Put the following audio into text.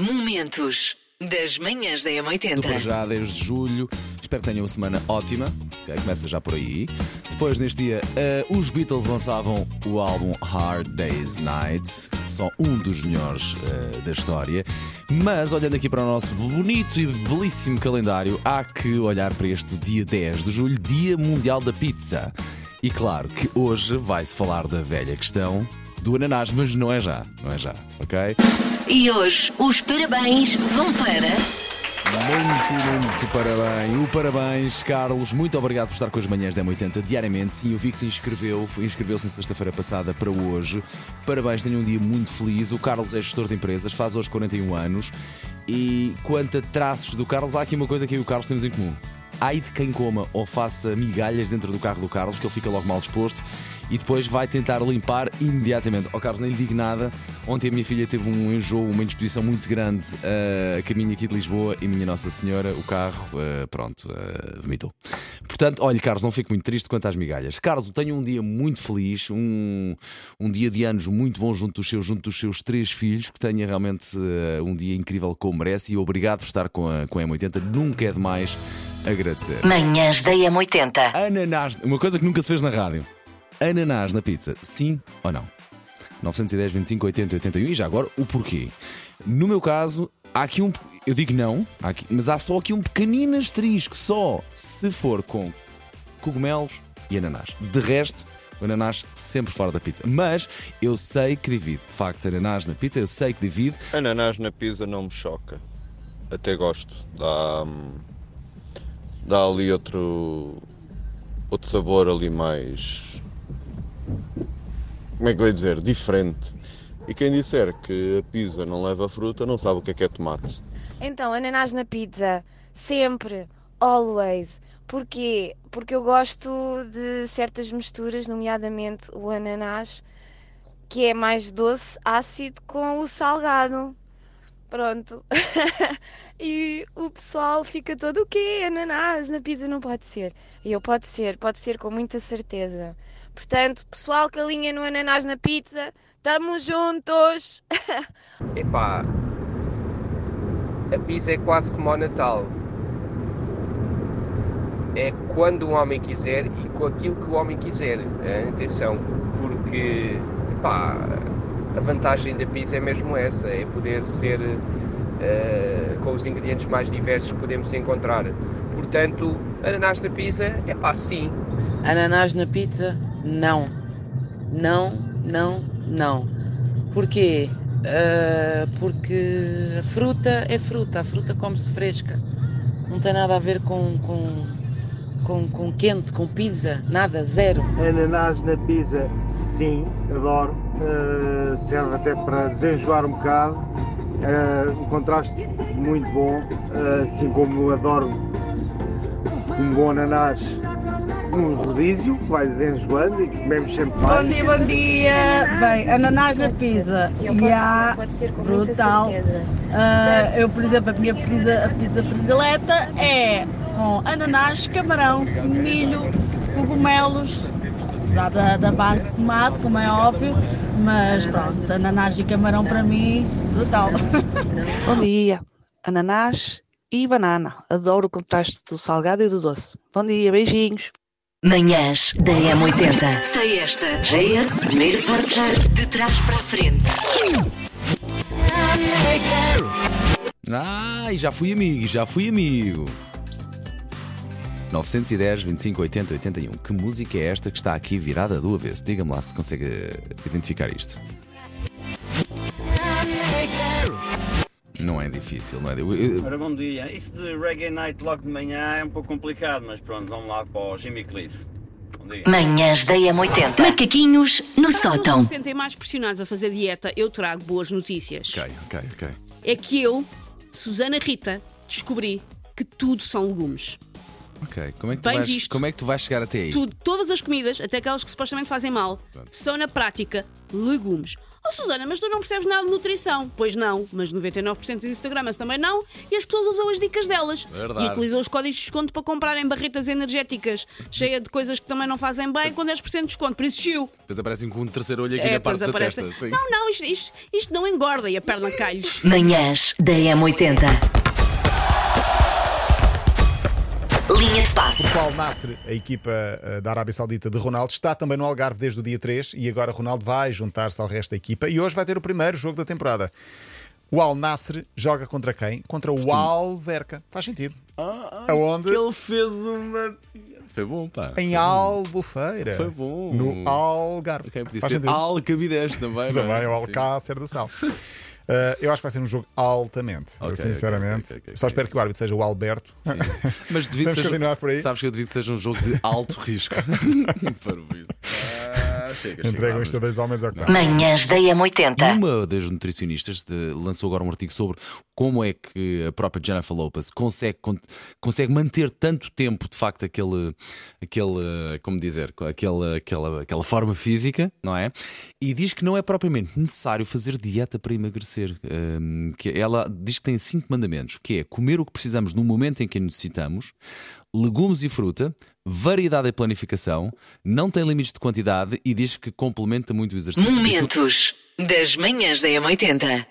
Momentos das manhãs da Do para M80. já desde julho. Espero que tenham uma semana ótima. ok? Começa já por aí. Depois, neste dia, eh, os Beatles lançavam o álbum Hard Day's Night. Só um dos melhores eh, da história. Mas, olhando aqui para o nosso bonito e belíssimo calendário, há que olhar para este dia 10 de julho, Dia Mundial da Pizza. E claro que hoje vai-se falar da velha questão do ananás, mas não é já, não é já, ok? E hoje os parabéns vão para. Muito, muito parabéns. O parabéns, Carlos. Muito obrigado por estar com as manhãs da M80 diariamente. Sim, eu vi que se inscreveu, inscreveu-se na sexta-feira passada para hoje. Parabéns, tenha um dia muito feliz. O Carlos é gestor de empresas, faz hoje 41 anos. E quanto a traços do Carlos, há aqui uma coisa que eu e o Carlos temos em comum. Ai de quem coma ou faça migalhas dentro do carro do Carlos, que ele fica logo mal disposto e depois vai tentar limpar imediatamente. Ó Carlos, nem lhe digo nada. Ontem a minha filha teve um enjoo, uma indisposição muito grande eh, a caminho aqui de Lisboa e minha Nossa Senhora, o carro, eh, pronto, eh, vomitou. Portanto, olha, Carlos, não fico muito triste quanto às migalhas. Carlos, tenho um dia muito feliz, um, um dia de anos muito bom junto dos seus, junto dos seus três filhos, que tenha realmente um dia incrível como merece e obrigado por estar com a, com a M80. Nunca é demais agradecer. Manhãs da M80. Ananás, uma coisa que nunca se fez na rádio. Ananás na pizza, sim ou não? 910, 25, 80, 81 e já agora o porquê. No meu caso, há aqui um. Eu digo não, há aqui- mas há só aqui um pequenino asterisco, só se for com cogumelos e ananás. De resto, o ananás sempre fora da pizza. Mas eu sei que divide. De facto, ananás na pizza, eu sei que divide. Ananás na pizza não me choca. Até gosto. Dá, hum, dá ali outro, outro sabor ali mais. Como é que eu ia dizer? Diferente. E quem disser que a pizza não leva fruta não sabe o que é que é tomate. Então, ananás na pizza, sempre, always. Porquê? Porque eu gosto de certas misturas, nomeadamente o ananás, que é mais doce, ácido com o salgado. Pronto. e o pessoal fica todo o quê? Ananás na pizza não pode ser. E eu pode ser, pode ser com muita certeza. Portanto, pessoal que alinha no ananás na pizza, estamos juntos! Epá, a pizza é quase como ao Natal. É quando o homem quiser e com aquilo que o homem quiser. Atenção, porque epá, a vantagem da pizza é mesmo essa, é poder ser eh, com os ingredientes mais diversos que podemos encontrar. Portanto, ananás na pizza, é pá, sim. Ananás na pizza? Não. Não, não, não. Porquê? Ah, porque a fruta é fruta, a fruta come-se fresca. Não tem nada a ver com, com, com, com quente, com pizza, nada, zero. Ananás na pizza, sim, adoro. Uh, serve até para desenjoar um bocado. Uh, um contraste muito bom. Uh, assim como adoro um bom ananás num rodízio, que vai desenjoando e que comemos sempre Bom mais. dia, bom dia. Bem, ananás na pizza. E há brutal. Ah, eu, por exemplo, a minha pizza, a pizza predileta é com ananás, camarão, milho, cogumelos, apesar da, da base de tomate, como é óbvio, mas pronto, ananás e camarão para mim, brutal. Bom dia, ananás e banana. Adoro o contraste do salgado e do doce. Bom dia, beijinhos. Manhãs da M80. Sei esta. JS, primeiro forjar de trás para a frente. Ai, já fui amigo, já fui amigo. 910, 25, 80, 81. Que música é esta que está aqui virada do avesso? Diga-me lá se consegue identificar isto. Não é difícil, não é? Eu- eu- Ora, bom dia. Isso de Reggae Night logo de manhã é um pouco complicado, mas pronto, vamos lá para o Jimmy Cliff. Bom dia. Manhãs da M80. Macaquinhos no sótão. se sentem mais pressionados a fazer dieta, eu trago boas notícias. Ok, ok, ok. É que eu, Susana Rita, descobri que tudo são legumes. Ok, como é que tu, vais, visto. como é que tu vais chegar até aí? Tudo, todas as comidas, até aquelas que supostamente fazem mal, são na prática legumes. Oh Susana, mas tu não percebes nada de nutrição. Pois não, mas 99% dos Instagrams também não, e as pessoas usam as dicas delas. Verdade. E utilizam os códigos de desconto para comprarem barretas energéticas, cheia de coisas que também não fazem bem, com 10% de desconto. Por isso, chiu. Depois aparecem com um terceiro olho aqui É, na parte da aparece- testa. Sim. Não, não, isto, isto, isto não engorda e a perna cai-lhes. Manhãs da M80. Linha de passe. Porque o Al Nasser, a equipa eh, da Arábia Saudita de Ronaldo, está também no Algarve desde o dia 3 e agora Ronaldo vai juntar-se ao resto da equipa e hoje vai ter o primeiro jogo da temporada. O Al Nasser joga contra quem? Contra o Alverca. Faz sentido. Aonde? Ele fez uma. Foi bom, pá. Em Albufeira. Foi bom. No Algarve. Ok, podia Faz ser. Alcabidez também. não Também é? o. Alcácer do Sal. Eh, eu acho que vai ser um jogo altamente. eu, Ok, sinceramente. ok, ok, ok, Só espero que o árbitro seja o Alberto. Mas devido seja, continuar por aí. Sabes que eu devido que seja um jogo de alto risco. Para o vídeo. Ah. Entregam isto a dois homens ao dá. Manhãs da M80. Uma das nutricionistas de- lançou agora um artigo sobre como é que a própria Jennifer Lopez consegue, con- consegue manter tanto tempo, de facto, aquele, aquele como dizer, aquele, aquela, aquela forma física, não é? E diz que não é propriamente necessário fazer dieta para emagrecer. Hum, que ela diz que tem cinco mandamentos, que é comer o que precisamos no momento em que necessitamos, legumes e fruta, variedade e planificação, não tem limites de quantidade e diz que complementa muito o exercício. Momentos das manhãs da M80.